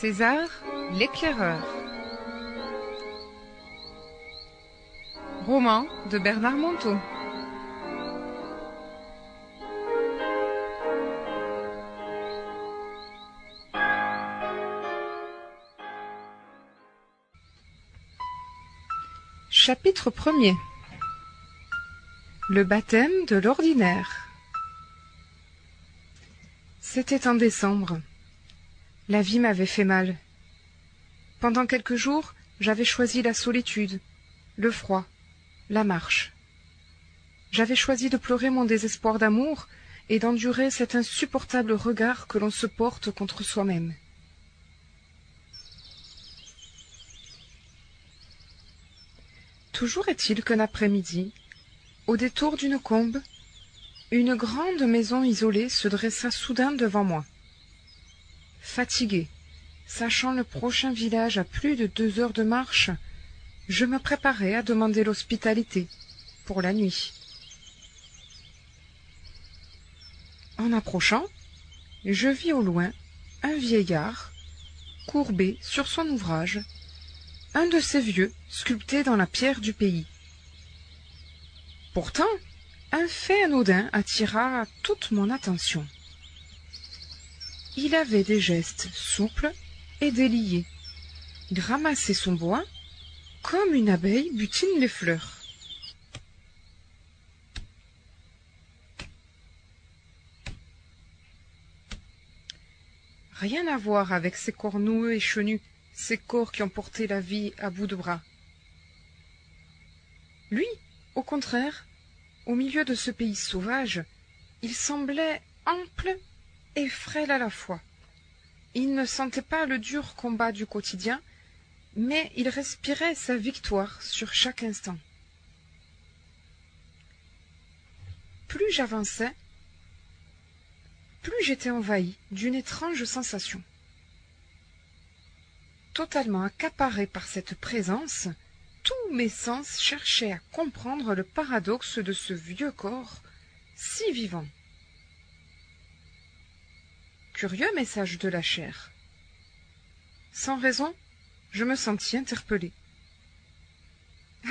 César l'éclaireur. Roman de Bernard Monteau. Chapitre 1er Le baptême de l'ordinaire. C'était en décembre. La vie m'avait fait mal. Pendant quelques jours, j'avais choisi la solitude, le froid, la marche. J'avais choisi de pleurer mon désespoir d'amour et d'endurer cet insupportable regard que l'on se porte contre soi-même. Toujours est-il qu'un après-midi, au détour d'une combe, une grande maison isolée se dressa soudain devant moi. Fatigué, sachant le prochain village à plus de deux heures de marche, je me préparais à demander l'hospitalité pour la nuit. En approchant, je vis au loin un vieillard, courbé sur son ouvrage, un de ces vieux sculptés dans la pierre du pays. Pourtant, un fait anodin attira toute mon attention. Il avait des gestes souples et déliés. Il ramassait son bois comme une abeille butine les fleurs. Rien à voir avec ces corps noueux et chenus, ces corps qui ont porté la vie à bout de bras. Lui, au contraire, au milieu de ce pays sauvage, il semblait ample et frêle à la fois. Il ne sentait pas le dur combat du quotidien, mais il respirait sa victoire sur chaque instant. Plus j'avançais, plus j'étais envahi d'une étrange sensation. Totalement accaparé par cette présence, tous mes sens cherchaient à comprendre le paradoxe de ce vieux corps si vivant. Curieux message de la chair. Sans raison, je me sentis interpellé.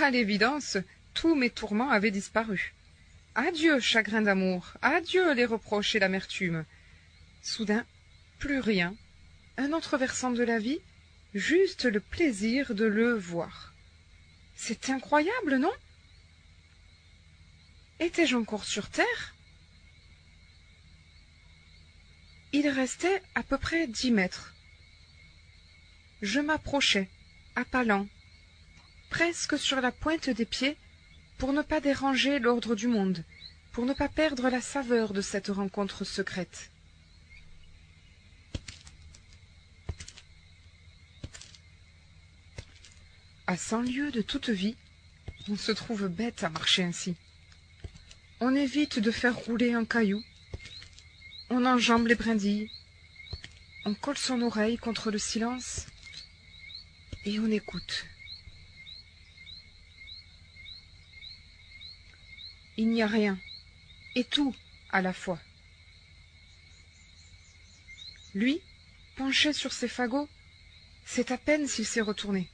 À l'évidence, tous mes tourments avaient disparu. Adieu, chagrin d'amour, adieu les reproches et l'amertume. Soudain, plus rien, un autre versant de la vie, juste le plaisir de le voir. C'est incroyable, non? Étais-je encore sur terre? Il restait à peu près dix mètres. Je m'approchais, à pas lents, presque sur la pointe des pieds, pour ne pas déranger l'ordre du monde, pour ne pas perdre la saveur de cette rencontre secrète. À cent lieues de toute vie, on se trouve bête à marcher ainsi. On évite de faire rouler un caillou, on enjambe les brindilles, on colle son oreille contre le silence et on écoute. Il n'y a rien, et tout à la fois. Lui, penché sur ses fagots, c'est à peine s'il s'est retourné.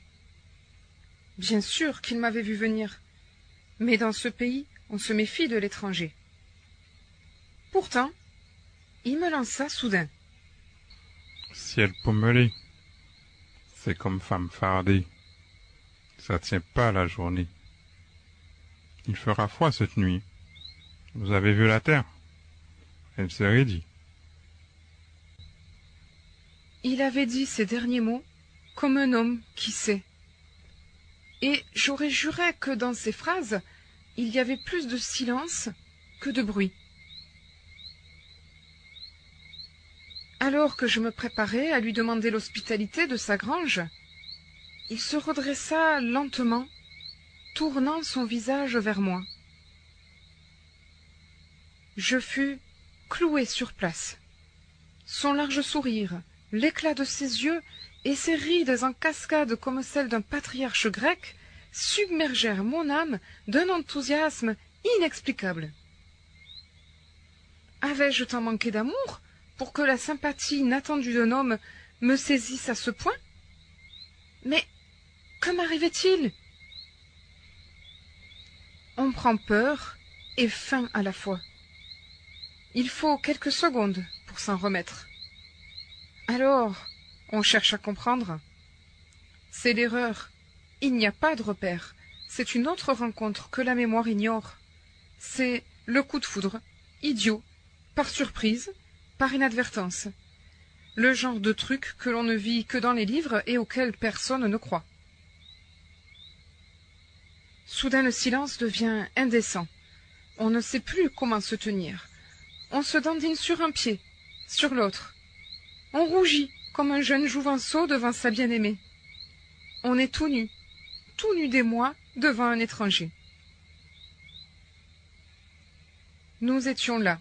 Bien sûr qu'il m'avait vu venir, mais dans ce pays, on se méfie de l'étranger. Pourtant, il me lança soudain. Ciel pommelé, c'est comme femme fardée. Ça tient pas la journée. Il fera froid cette nuit. Vous avez vu la terre? Elle s'est raidie. Il avait dit ces derniers mots comme un homme qui sait. Et j'aurais juré que dans ces phrases, il y avait plus de silence que de bruit. Alors que je me préparais à lui demander l'hospitalité de sa grange, il se redressa lentement, tournant son visage vers moi. Je fus cloué sur place. Son large sourire, l'éclat de ses yeux et ses rides en cascade comme celles d'un patriarche grec submergèrent mon âme d'un enthousiasme inexplicable. Avais-je tant manqué d'amour pour que la sympathie inattendue d'un homme me saisissent à ce point Mais que m'arrivait-il On prend peur et faim à la fois. Il faut quelques secondes pour s'en remettre. Alors, on cherche à comprendre. C'est l'erreur. Il n'y a pas de repère. C'est une autre rencontre que la mémoire ignore. C'est le coup de foudre, idiot, par surprise, par inadvertance. Le genre de truc que l'on ne vit que dans les livres et auquel personne ne croit. Soudain le silence devient indécent. On ne sait plus comment se tenir. On se dandine sur un pied, sur l'autre. On rougit comme un jeune jouvenceau devant sa bien-aimée. On est tout nu, tout nu des mois, devant un étranger. Nous étions là,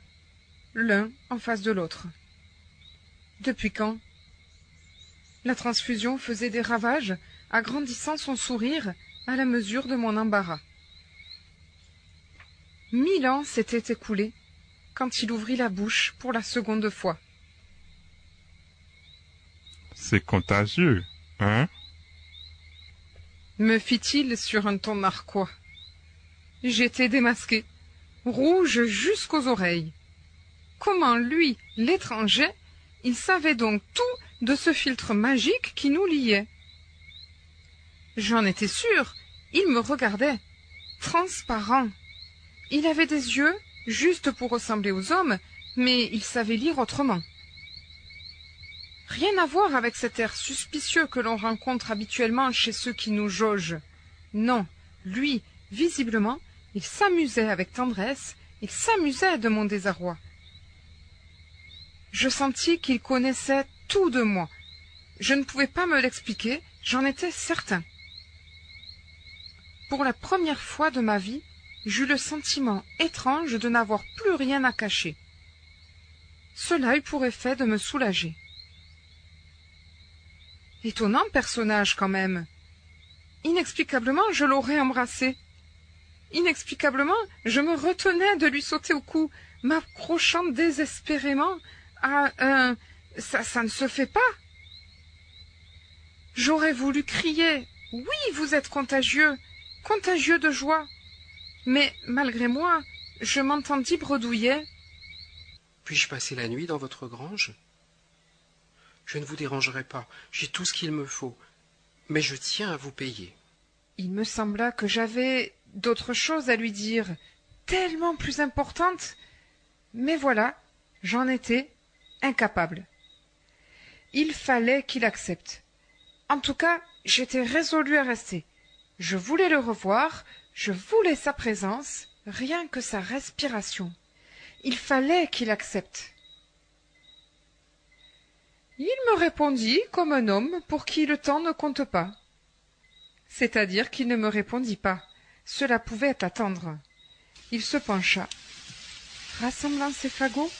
l'un en face de l'autre. Depuis quand La transfusion faisait des ravages, agrandissant son sourire à la mesure de mon embarras. Mille ans s'étaient écoulés quand il ouvrit la bouche pour la seconde fois. C'est contagieux, hein? Me fit-il sur un ton narquois. J'étais démasqué, rouge jusqu'aux oreilles. Comment lui, l'étranger, il savait donc tout de ce filtre magique qui nous liait J'en étais sûr, il me regardait, transparent. Il avait des yeux, juste pour ressembler aux hommes, mais il savait lire autrement. Rien à voir avec cet air suspicieux que l'on rencontre habituellement chez ceux qui nous jaugent. Non, lui, visiblement, il s'amusait avec tendresse, il s'amusait de mon désarroi. Je sentis qu'il connaissait tout de moi. Je ne pouvais pas me l'expliquer, j'en étais certain. Pour la première fois de ma vie, j'eus le sentiment étrange de n'avoir plus rien à cacher. Cela eut pour effet de me soulager. Étonnant personnage quand même. Inexplicablement, je l'aurais embrassé. Inexplicablement, je me retenais de lui sauter au cou, m'accrochant désespérément à un ça, ça ne se fait pas. J'aurais voulu crier Oui, vous êtes contagieux, contagieux de joie. Mais malgré moi, je m'entendis bredouiller. Puis-je passer la nuit dans votre grange? Je ne vous dérangerai pas, j'ai tout ce qu'il me faut, mais je tiens à vous payer. Il me sembla que j'avais d'autres choses à lui dire, tellement plus importantes. Mais voilà, j'en étais incapable. Il fallait qu'il accepte. En tout cas, j'étais résolu à rester. Je voulais le revoir, je voulais sa présence, rien que sa respiration. Il fallait qu'il accepte. Il me répondit comme un homme pour qui le temps ne compte pas. C'est-à-dire qu'il ne me répondit pas. Cela pouvait attendre. Il se pencha, rassemblant ses fagots,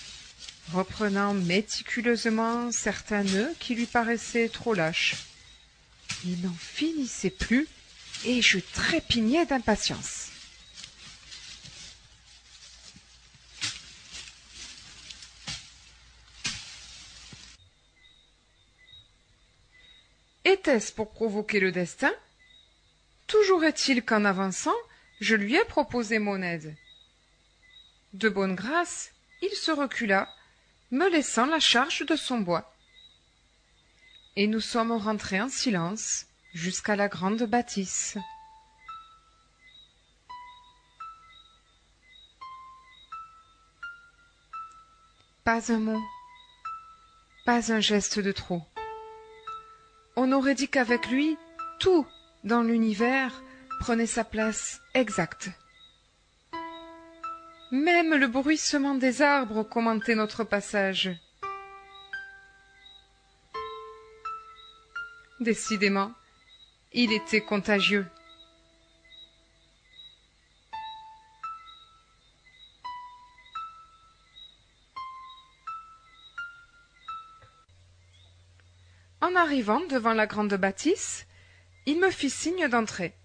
reprenant méticuleusement certains nœuds qui lui paraissaient trop lâches. Il n'en finissait plus, et je trépignais d'impatience. Était-ce pour provoquer le destin? Toujours est-il qu'en avançant, je lui ai proposé mon aide. De bonne grâce, il se recula, me laissant la charge de son bois. Et nous sommes rentrés en silence jusqu'à la grande bâtisse. Pas un mot, pas un geste de trop on aurait dit qu'avec lui, tout dans l'univers prenait sa place exacte. Même le bruissement des arbres commentait notre passage. Décidément, il était contagieux. En arrivant devant la grande bâtisse, il me fit signe d'entrer.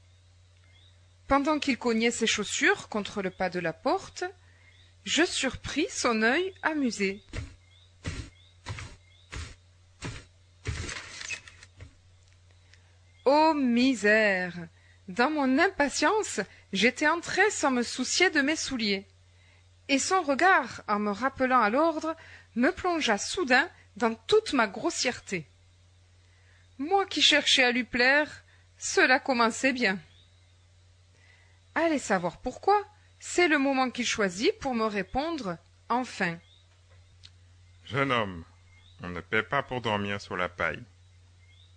Pendant qu'il cognait ses chaussures contre le pas de la porte, je surpris son œil amusé. misère Dans mon impatience, j'étais entré sans me soucier de mes souliers. Et son regard, en me rappelant à l'ordre, me plongea soudain dans toute ma grossièreté. Moi qui cherchais à lui plaire, cela commençait bien. Allez savoir pourquoi, c'est le moment qu'il choisit pour me répondre enfin. Jeune homme, on ne paie pas pour dormir sur la paille,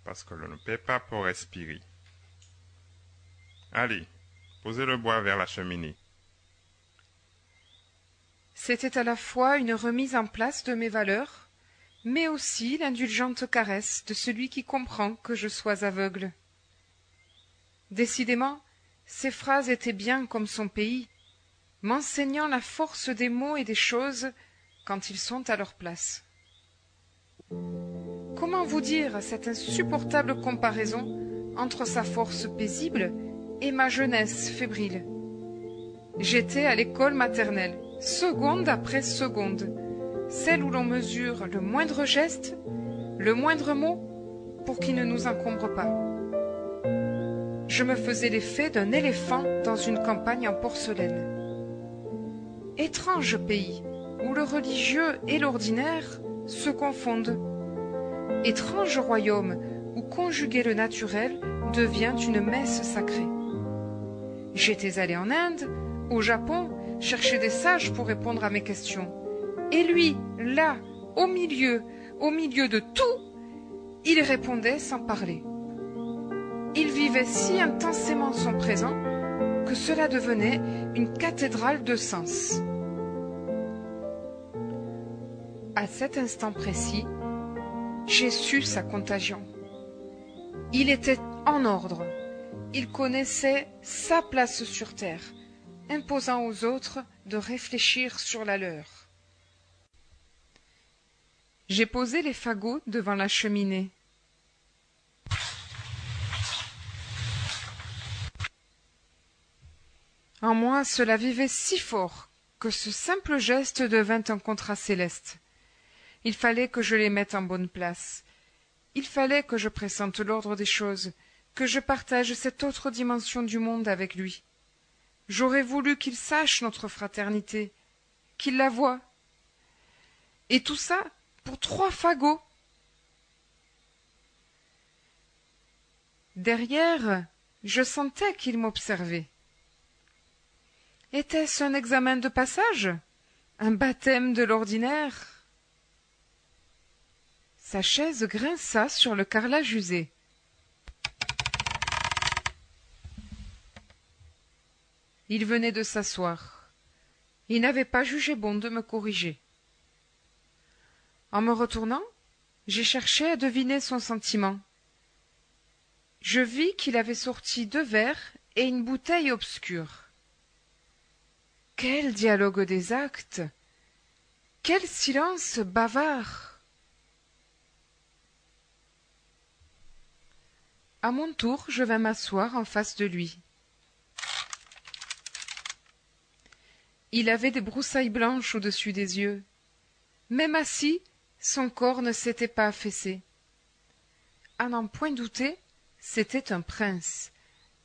parce que l'on ne paie pas pour respirer. Allez, posez le bois vers la cheminée. C'était à la fois une remise en place de mes valeurs, mais aussi l'indulgente caresse de celui qui comprend que je sois aveugle. Décidément, ces phrases étaient bien comme son pays, m'enseignant la force des mots et des choses quand ils sont à leur place. Comment vous dire cette insupportable comparaison entre sa force paisible et ma jeunesse fébrile? J'étais à l'école maternelle, seconde après seconde, celle où l'on mesure le moindre geste, le moindre mot, pour qu'il ne nous encombre pas. Je me faisais l'effet d'un éléphant dans une campagne en porcelaine. Étrange pays, où le religieux et l'ordinaire se confondent. Étrange royaume, où conjuguer le naturel devient une messe sacrée. J'étais allé en Inde, au Japon, chercher des sages pour répondre à mes questions. Et lui, là, au milieu, au milieu de tout, il répondait sans parler. Si intensément son présent que cela devenait une cathédrale de sens. À cet instant précis, j'ai su sa contagion. Il était en ordre. Il connaissait sa place sur terre, imposant aux autres de réfléchir sur la leur. J'ai posé les fagots devant la cheminée. En moi, cela vivait si fort que ce simple geste devint un contrat céleste. Il fallait que je les mette en bonne place. Il fallait que je pressente l'ordre des choses, que je partage cette autre dimension du monde avec lui. J'aurais voulu qu'il sache notre fraternité, qu'il la voie. Et tout ça pour trois fagots. Derrière, je sentais qu'il m'observait. Était-ce un examen de passage? Un baptême de l'ordinaire? Sa chaise grinça sur le carrelage usé. Il venait de s'asseoir. Il n'avait pas jugé bon de me corriger. En me retournant, j'ai cherché à deviner son sentiment. Je vis qu'il avait sorti deux verres et une bouteille obscure. Quel dialogue des actes Quel silence bavard À mon tour, je vins m'asseoir en face de lui. Il avait des broussailles blanches au-dessus des yeux. Même assis, son corps ne s'était pas affaissé. À n'en point douter, c'était un prince,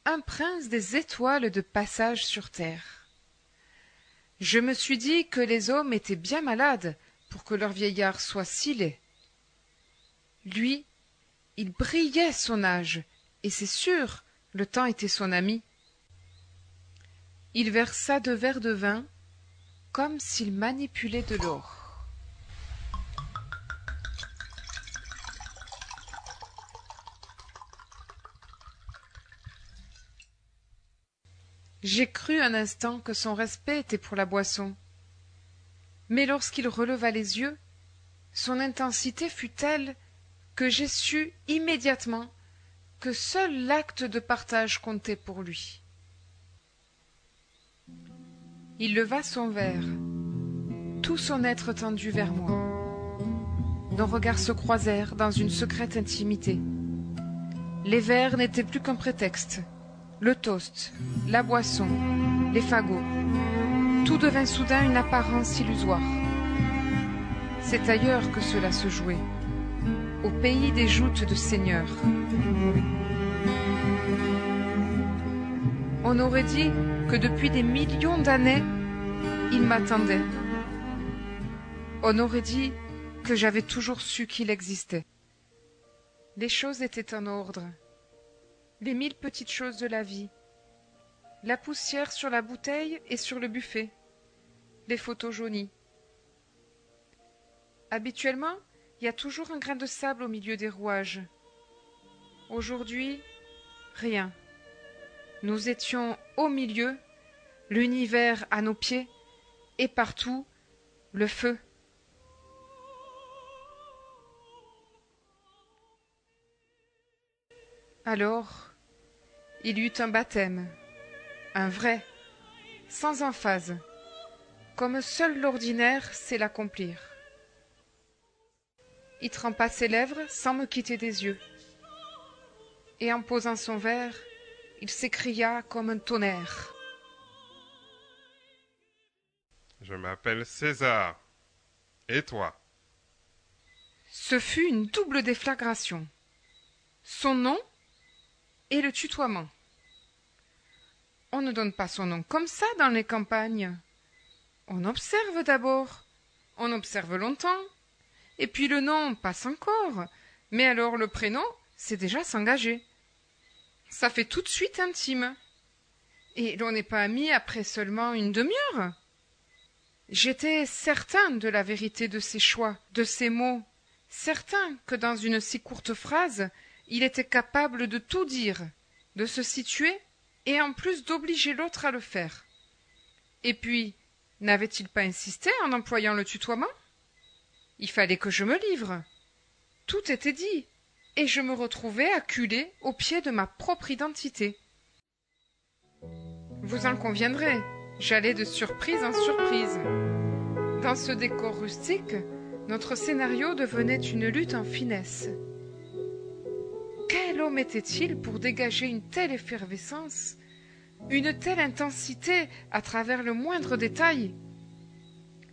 un prince des étoiles de passage sur terre. Je me suis dit que les hommes étaient bien malades pour que leur vieillard soit si laid. Lui, il brillait son âge, et c'est sûr, le temps était son ami. Il versa deux verres de vin, comme s'il manipulait de l'or. J'ai cru un instant que son respect était pour la boisson. Mais lorsqu'il releva les yeux, son intensité fut telle que j'ai su immédiatement que seul l'acte de partage comptait pour lui. Il leva son verre, tout son être tendu vers moi. Nos regards se croisèrent dans une secrète intimité. Les verres n'étaient plus qu'un prétexte le toast, la boisson, les fagots. Tout devint soudain une apparence illusoire. C'est ailleurs que cela se jouait, au pays des joutes de seigneurs. On aurait dit que depuis des millions d'années, il m'attendait. On aurait dit que j'avais toujours su qu'il existait. Les choses étaient en ordre. Les mille petites choses de la vie. La poussière sur la bouteille et sur le buffet. Les photos jaunies. Habituellement, il y a toujours un grain de sable au milieu des rouages. Aujourd'hui, rien. Nous étions au milieu, l'univers à nos pieds, et partout, le feu. Alors, il eut un baptême, un vrai, sans emphase, comme seul l'ordinaire sait l'accomplir. Il trempa ses lèvres sans me quitter des yeux. Et en posant son verre, il s'écria comme un tonnerre. Je m'appelle César. Et toi? Ce fut une double déflagration. Son nom et le tutoiement. On ne donne pas son nom comme ça dans les campagnes. On observe d'abord. On observe longtemps. Et puis le nom passe encore. Mais alors le prénom, c'est déjà s'engager. Ça fait tout de suite intime. Et l'on n'est pas amis après seulement une demi-heure. J'étais certain de la vérité de ses choix, de ses mots, certain que dans une si courte phrase, il était capable de tout dire, de se situer et en plus d'obliger l'autre à le faire. Et puis, n'avait-il pas insisté en employant le tutoiement? Il fallait que je me livre. Tout était dit, et je me retrouvais acculé au pied de ma propre identité. Vous en conviendrez, j'allais de surprise en surprise. Dans ce décor rustique, notre scénario devenait une lutte en finesse. Était-il pour dégager une telle effervescence, une telle intensité à travers le moindre détail?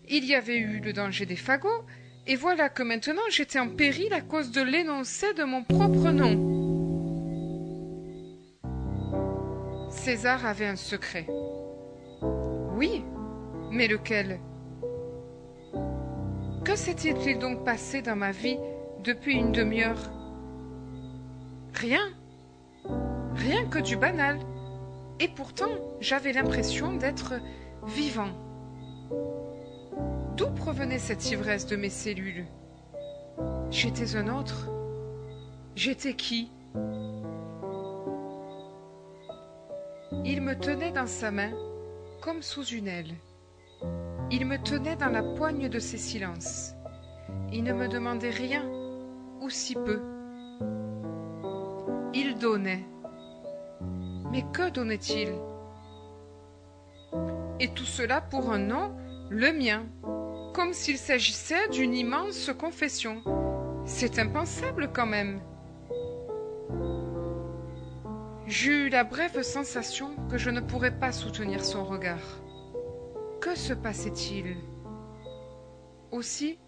Il y avait eu le danger des fagots, et voilà que maintenant j'étais en péril à cause de l'énoncé de mon propre nom. César avait un secret. Oui, mais lequel? Que s'était-il donc passé dans ma vie depuis une demi-heure? Rien. Rien que du banal. Et pourtant, j'avais l'impression d'être vivant. D'où provenait cette ivresse de mes cellules? J'étais un autre. J'étais qui? Il me tenait dans sa main comme sous une aile. Il me tenait dans la poigne de ses silences. Il ne me demandait rien, ou si peu. Il donnait. Mais que donnait-il? Et tout cela pour un nom, le mien, comme s'il s'agissait d'une immense confession. C'est impensable quand même. J'eus la brève sensation que je ne pourrais pas soutenir son regard. Que se passait-il? Aussi,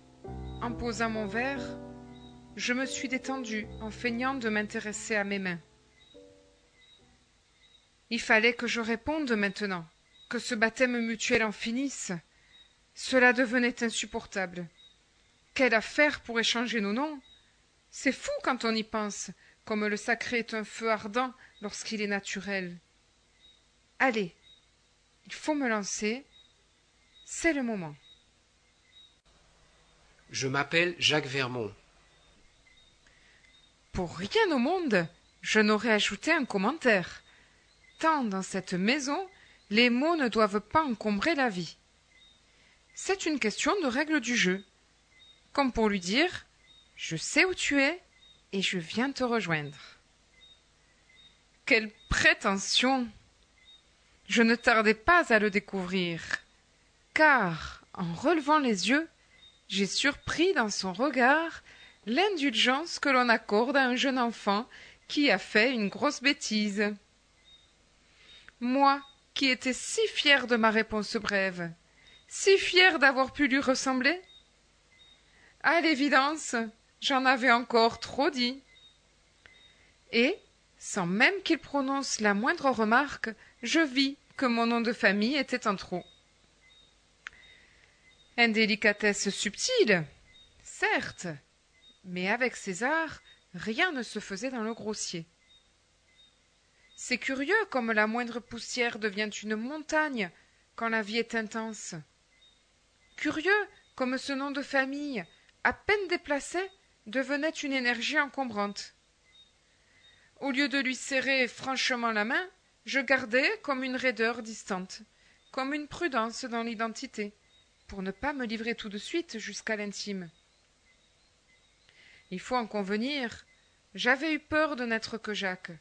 en posant mon verre, je me suis détendu en feignant de m'intéresser à mes mains. Il fallait que je réponde maintenant, que ce baptême mutuel en finisse. Cela devenait insupportable. Quelle affaire pour échanger nos noms? C'est fou quand on y pense, comme le sacré est un feu ardent lorsqu'il est naturel. Allez, il faut me lancer, c'est le moment. Je m'appelle Jacques Vermont. Pour rien au monde, je n'aurais ajouté un commentaire. Tant dans cette maison, les mots ne doivent pas encombrer la vie. C'est une question de règle du jeu. Comme pour lui dire Je sais où tu es et je viens te rejoindre. Quelle prétention Je ne tardais pas à le découvrir, car, en relevant les yeux, j'ai surpris dans son regard l'indulgence que l'on accorde à un jeune enfant qui a fait une grosse bêtise. Moi, qui étais si fier de ma réponse brève, si fier d'avoir pu lui ressembler. À l'évidence, j'en avais encore trop dit. Et, sans même qu'il prononce la moindre remarque, je vis que mon nom de famille était un trop. Indélicatesse subtile, certes, mais avec César, rien ne se faisait dans le grossier. C'est curieux comme la moindre poussière devient une montagne quand la vie est intense. Curieux comme ce nom de famille, à peine déplacé, devenait une énergie encombrante. Au lieu de lui serrer franchement la main, je gardais comme une raideur distante, comme une prudence dans l'identité, pour ne pas me livrer tout de suite jusqu'à l'intime. Il faut en convenir, j'avais eu peur de n'être que Jacques,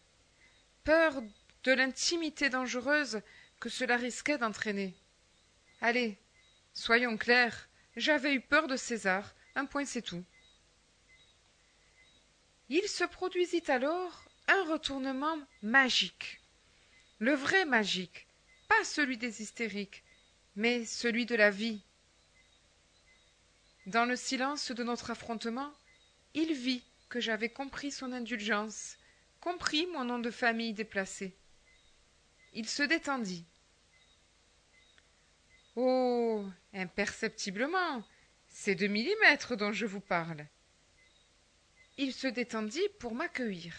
peur de l'intimité dangereuse que cela risquait d'entraîner. Allez, soyons clairs, j'avais eu peur de César, un point c'est tout. Il se produisit alors un retournement magique. Le vrai magique, pas celui des hystériques, mais celui de la vie. Dans le silence de notre affrontement, il vit que j'avais compris son indulgence, compris mon nom de famille déplacé. Il se détendit. Oh. Imperceptiblement. C'est de millimètres dont je vous parle. Il se détendit pour m'accueillir.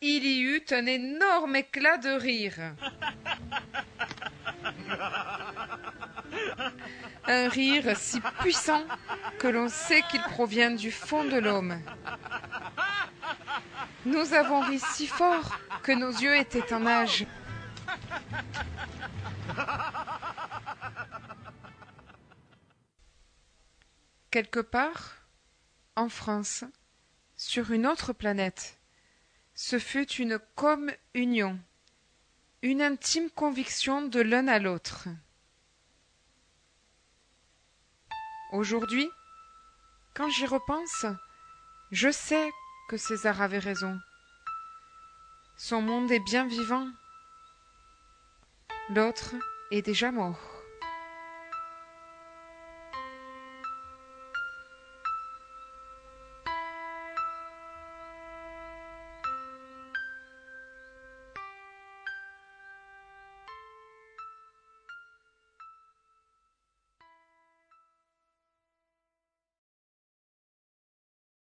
Il y eut un énorme éclat de rire. Un rire si puissant que l'on sait qu'il provient du fond de l'homme. Nous avons ri si fort que nos yeux étaient en âge. Quelque part, en France, sur une autre planète, ce fut une comme-union, une intime conviction de l'un à l'autre. Aujourd'hui, quand j'y repense, je sais que César avait raison. Son monde est bien vivant, l'autre est déjà mort.